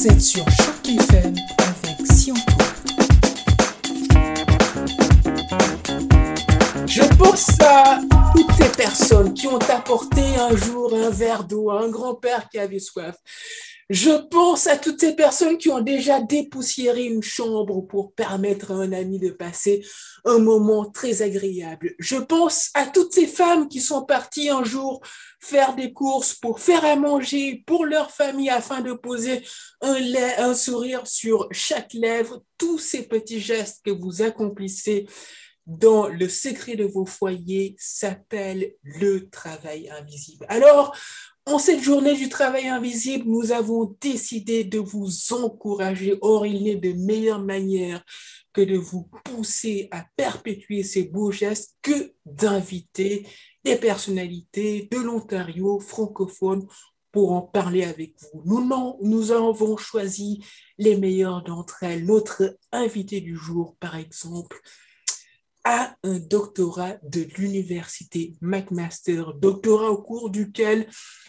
Vous êtes sur Choc FM avec. Je pense à toutes ces personnes qui ont apporté un jour un verre d'eau à un grand-père qui avait soif. Je pense à toutes ces personnes qui ont déjà dépoussiéré une chambre pour permettre à un ami de passer un moment très agréable. Je pense à toutes ces femmes qui sont parties un jour faire des courses pour faire à manger pour leur famille afin de poser un, sourire sur chaque lèvre. Tous ces petits gestes que vous accomplissez dans le secret de vos foyers s'appellent le travail invisible. Alors, en cette journée du travail invisible, nous avons décidé de vous encourager. Or, il n'est de meilleure manière que de vous pousser à perpétuer ces beaux gestes que d'inviter des personnalités de l'Ontario francophone pour en parler avec vous. Nous, avons choisi les meilleures d'entre elles. Notre invité du jour, par exemple, a un doctorat de l'université McMaster, doctorat au cours duquel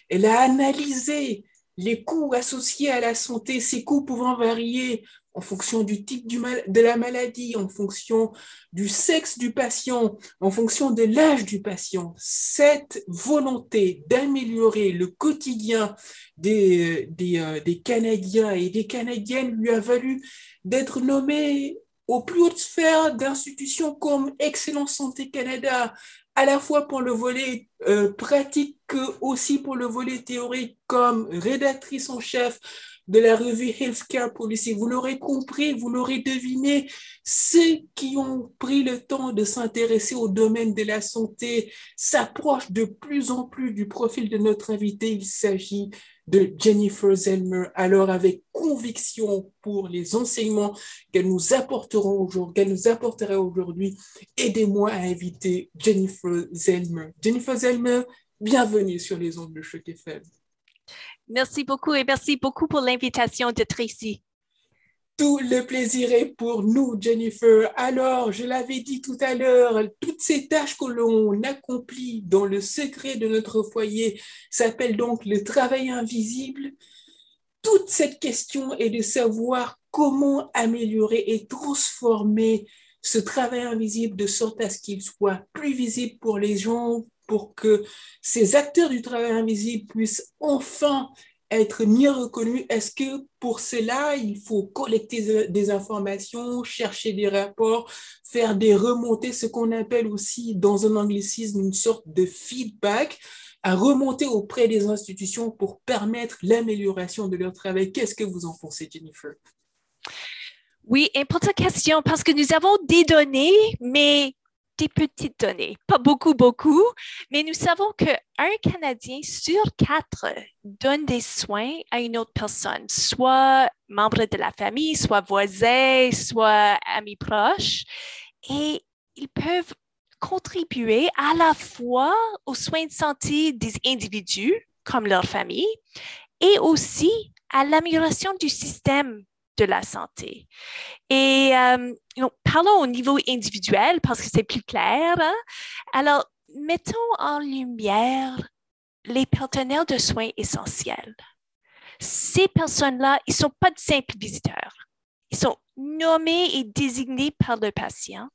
elle a analysé les coûts associés à la santé, ces coûts pouvant varier en fonction du type de la maladie, en fonction du sexe du patient, en fonction de l'âge du patient. Cette volonté d'améliorer le quotidien des, euh, des Canadiens et des Canadiennes lui a valu d'être nommé aux plus hautes sphères d'institutions comme Excellence Santé Canada, à la fois pour le volet euh, pratique que aussi pour le volet théorique comme rédactrice en chef de la revue Healthcare Policy. Vous l'aurez compris, vous l'aurez deviné, ceux qui ont pris le temps de s'intéresser au domaine de la santé s'approchent de plus en plus du profil de notre invité. Il s'agit de Jennifer Zelmer. Alors, avec conviction pour les enseignements qu'elle nous apporteront aujourd'hui, qu'elle nous apportera aujourd'hui, aidez-moi à inviter Jennifer Zelmer. Jennifer Zelmer, bienvenue sur les ondes de Choc FM. Merci beaucoup et merci beaucoup pour l'invitation de Tracy. Tout le plaisir est pour nous, Jennifer. Alors, je l'avais dit tout à l'heure, toutes ces tâches que l'on accomplit dans le secret de notre foyer s'appellent donc le travail invisible. Toute cette question est de savoir comment améliorer et transformer ce travail invisible de sorte à ce qu'il soit plus visible pour les gens, pour que ces acteurs du travail invisible puissent enfin être mieux reconnus. Est-ce que pour cela, il faut collecter des informations, chercher des rapports, faire des remontées, ce qu'on appelle aussi dans un anglicisme une sorte de feedback? À remonter auprès des institutions pour permettre l'amélioration de leur travail. Qu'est-ce que vous en pensez, Jennifer? Oui, importante question parce que nous avons des données, mais des petites données, pas beaucoup, beaucoup, mais nous savons qu'un Canadien sur quatre donne des soins à une autre personne, soit membre de la famille, soit voisin, soit ami proche, et ils peuvent contribuer à la fois aux soins de santé des individus, comme leur famille, et aussi à l'amélioration du système de la santé. Et euh, parlons au niveau individuel parce que c'est plus clair. Hein. Alors, mettons en lumière les partenaires de soins essentiels. Ces personnes-là, ils ne sont pas de simples visiteurs. Ils sont nommés et désignés par le patient.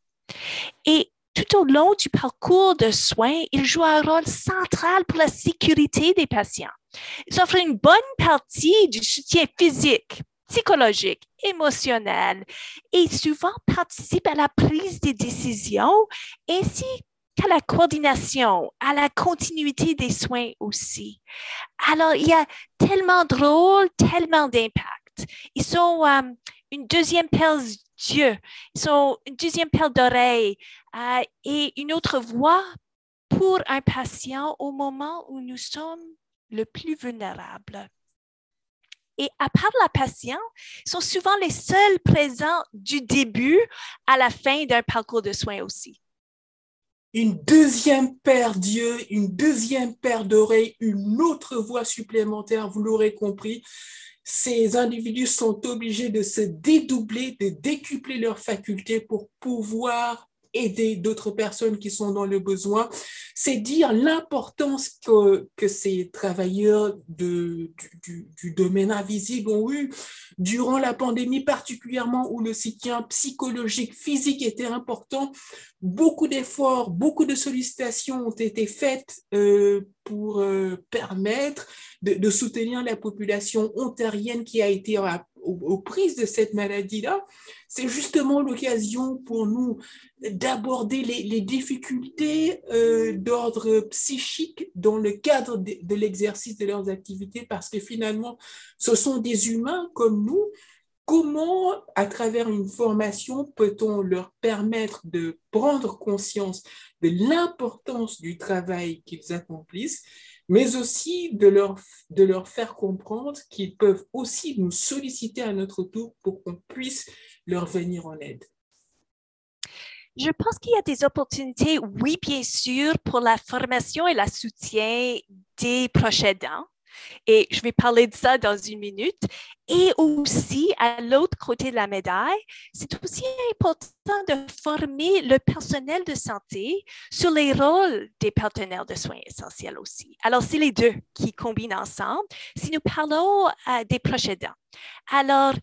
Et tout au long du parcours de soins, ils jouent un rôle central pour la sécurité des patients. Ils offrent une bonne partie du soutien physique, psychologique, émotionnel et souvent participe à la prise des décisions ainsi qu'à la coordination, à la continuité des soins aussi. Alors, il y a tellement de rôles, tellement d'impact. Ils sont euh, une deuxième paire d'yeux, ils sont une deuxième paire d'oreilles euh, et une autre voix pour un patient au moment où nous sommes le plus vulnérables et à part la patiente, sont souvent les seuls présents du début à la fin d'un parcours de soins aussi. Une deuxième paire d'yeux, une deuxième paire d'oreilles, une autre voix supplémentaire, vous l'aurez compris. Ces individus sont obligés de se dédoubler, de décupler leurs facultés pour pouvoir aider d'autres personnes qui sont dans le besoin. C'est dire l'importance que, que ces travailleurs de, du, domaine invisible ont eu durant la pandémie, particulièrement où le soutien psychologique, physique était important. Beaucoup d'efforts, beaucoup de sollicitations ont été faites euh, pour euh, permettre de, de, soutenir la population ontarienne qui a été aux, prises de cette maladie-là, c'est justement l'occasion pour nous d'aborder les, difficultés euh, d'ordre psychique dans le cadre de, de l'exercice de leurs activités, parce que finalement, ce sont des humains comme nous. Comment, à travers une formation, peut-on leur permettre de prendre conscience de l'importance du travail qu'ils accomplissent mais aussi de leur, de leur faire comprendre qu'ils peuvent aussi nous solliciter à notre tour pour qu'on puisse leur venir en aide. Je pense qu'il y a des opportunités, oui, bien sûr, pour la formation et le soutien des proches aidants. Et je vais parler de ça dans une minute. Et aussi, à l'autre côté de la médaille, c'est aussi important de former le personnel de santé sur les rôles des partenaires de soins essentiels aussi. Alors, c'est les deux qui combinent ensemble. Si nous parlons euh, des proches aidants, alors,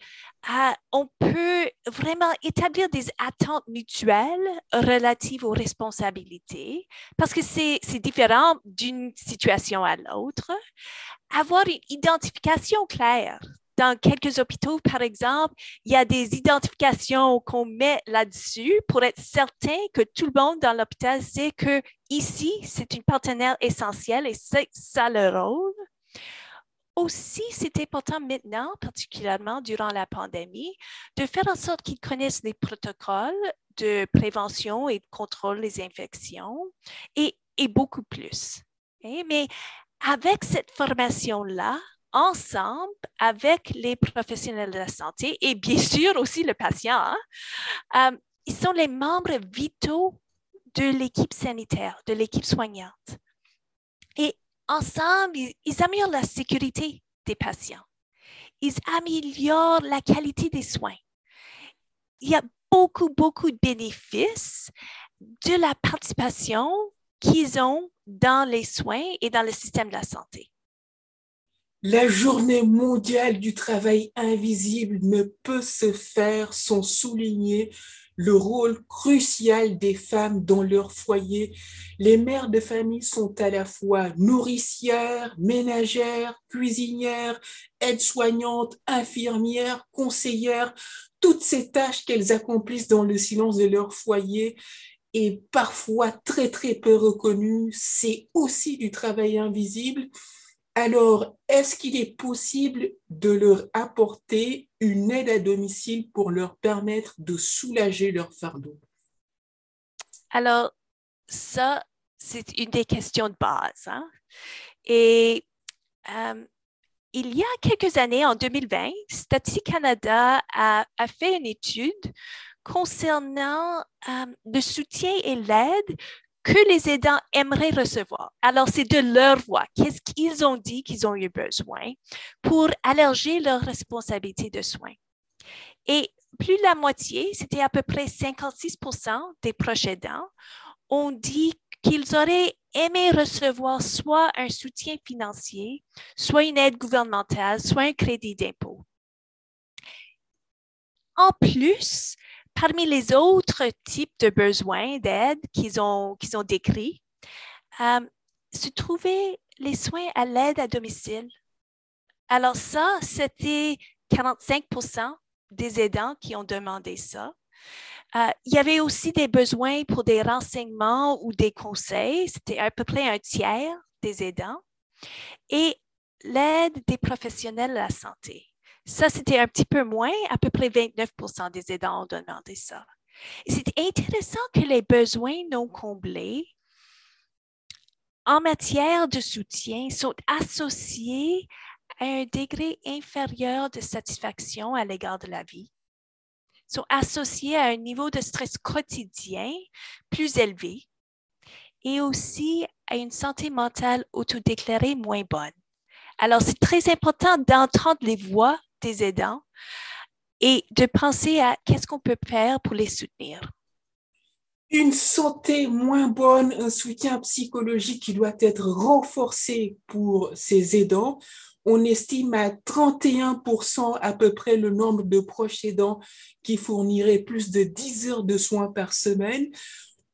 euh, on peut vraiment établir des attentes mutuelles relatives aux responsabilités parce que c'est différent d'une situation à l'autre. Avoir une identification claire. Dans quelques hôpitaux, par exemple, il y a des identifications qu'on met là-dessus pour être certain que tout le monde dans l'hôpital sait que ici, c'est une partenaire essentielle et c'est ça le rôle aussi, c'est important maintenant, particulièrement durant la pandémie, de faire en sorte qu'ils connaissent les protocoles de prévention et de contrôle des infections et, beaucoup plus. Mais avec cette formation-là, ensemble avec les professionnels de la santé et bien sûr aussi le patient, hein, euh, ils sont les membres vitaux de l'équipe sanitaire, de l'équipe soignante. Et ensemble, ils, améliorent la sécurité des patients. Ils améliorent la qualité des soins. Il y a beaucoup, beaucoup de bénéfices de la participation qu'ils ont dans les soins et dans le système de la santé. La journée mondiale du travail invisible ne peut se faire sans souligner le rôle crucial des femmes dans leur foyer. Les mères de famille sont à la fois nourricières, ménagères, cuisinières, aides-soignantes, infirmières, conseillères, toutes ces tâches qu'elles accomplissent dans le silence de leur foyer et parfois très très peu reconnues, c'est aussi du travail invisible alors, est-ce qu'il est possible de leur apporter une aide à domicile pour leur permettre de soulager leur fardeau? Alors, ça, c'est une des questions de base. Hein. Et euh, il y a quelques années, en 2020, Statistique Canada a, fait une étude concernant euh, le soutien et l'aide que les aidants aimeraient recevoir. Alors, c'est de leur voix. Qu'est-ce qu'ils ont dit qu'ils ont eu besoin pour alléger leur responsabilité de soins? Et plus de la moitié, c'était à peu près 56% des proches aidants, ont dit qu'ils auraient aimé recevoir soit un soutien financier, soit une aide gouvernementale, soit un crédit d'impôt. En plus, parmi les autres types de besoins d'aide qu'ils ont, décrits, euh, se trouvaient les soins à l'aide à domicile. Alors ça, c'était 45% des aidants qui ont demandé ça. Euh, il y avait aussi des besoins pour des renseignements ou des conseils. C'était à peu près un tiers des aidants. Et l'aide des professionnels de la santé. Ça, c'était un petit peu moins, à peu près 29% des aidants ont demandé ça. C'est intéressant que les besoins non comblés en matière de soutien sont associés à un degré inférieur de satisfaction à l'égard de la vie, sont associés à un niveau de stress quotidien plus élevé et aussi à une santé mentale autodéclarée moins bonne. Alors, c'est très important d'entendre les voix des aidants et de penser à qu'est-ce qu'on peut faire pour les soutenir. une santé moins bonne, un soutien psychologique qui doit être renforcé pour ces aidants. On estime à 31% à peu près le nombre de proches aidants qui fourniraient plus de 10 heures de soins par semaine.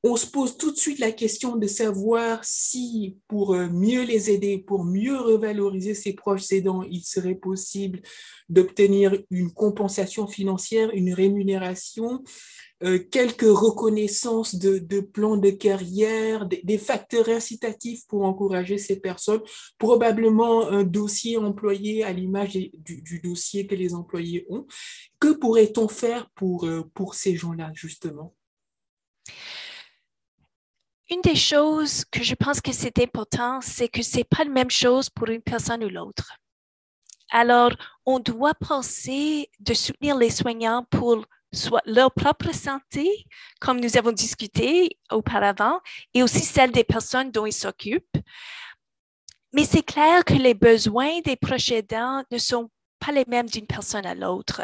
On se pose tout de suite la question de savoir si, pour euh, mieux les aider, pour mieux revaloriser ces proches aidants, il serait possible d'obtenir une compensation financière, une rémunération euh, quelques reconnaissances de, plans de carrière, des, facteurs incitatifs pour encourager ces personnes, probablement un dossier employé à l'image du, du, dossier que les employés ont. Que pourrait-on faire pour, euh, pour ces gens-là, justement? Une des choses que je pense que c'est important, c'est que c'est pas la même chose pour une personne ou l'autre. Alors, on doit penser de soutenir les soignants pour leur propre santé, comme nous avons discuté auparavant, et aussi celle des personnes dont ils s'occupent. Mais c'est clair que les besoins des proches aidants ne sont pas les mêmes d'une personne à l'autre.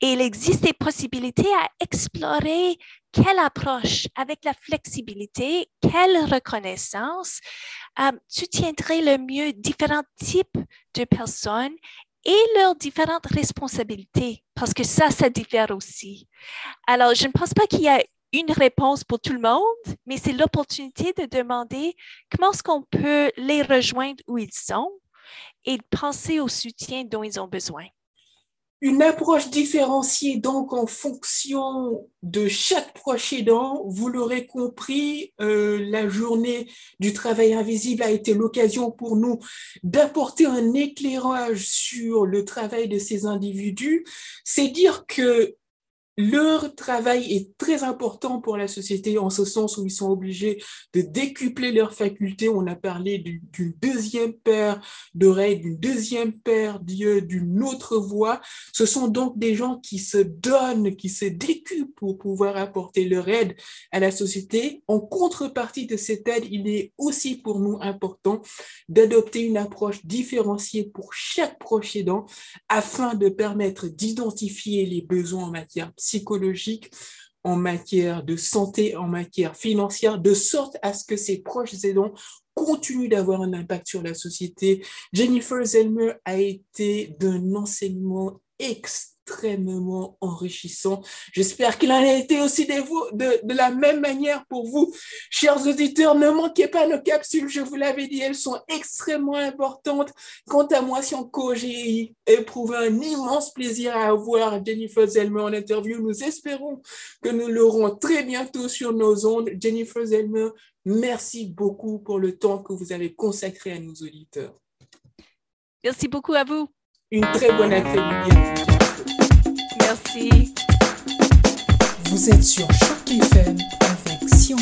Et il existe des possibilités à explorer quelle approche, avec la flexibilité, quelle reconnaissance euh, soutiendrait le mieux différents types de personnes et leurs différentes responsabilités, parce que ça, ça diffère aussi. Alors, je ne pense pas qu'il y a une réponse pour tout le monde, mais c'est l'opportunité de demander comment est-ce qu'on peut les rejoindre où ils sont et de penser au soutien dont ils ont besoin une approche différenciée donc en fonction de chaque proche aidant. Vous l'aurez compris, euh, la journée du travail invisible a été l'occasion pour nous d'apporter un éclairage sur le travail de ces individus. C'est dire que leur travail est très important pour la société en ce sens où ils sont obligés de décupler leurs facultés. On a parlé d'une deuxième paire d'oreilles, d'une deuxième paire d'yeux, d'une autre voix. Ce sont donc des gens qui se donnent, qui se pour pouvoir apporter leur aide à la société. En contrepartie de cette aide, il est aussi pour nous important d'adopter une approche différenciée pour chaque proche aidant afin de permettre d'identifier les besoins en matière psychologique, en matière de santé, en matière financière, de sorte à ce que ces proches aidants continuent d'avoir un impact sur la société. Jennifer Zelmer a été d'un enseignement extrêmement extrêmement enrichissant. J'espère qu'il en a été aussi de, vous, de, de, la même manière pour vous. Chers auditeurs, ne manquez pas nos capsules, je vous l'avais dit, elles sont extrêmement importantes. Quant à moi, Sianco, j'ai éprouvé un immense plaisir à avoir Jennifer Zelmer en interview. Nous espérons que nous l'aurons très bientôt sur nos ondes. Jennifer Zelmer, merci beaucoup pour le temps que vous avez consacré à nos auditeurs. Merci beaucoup à vous. Une très bonne après-midi Merci. Vous êtes sur Choc FM avec Sion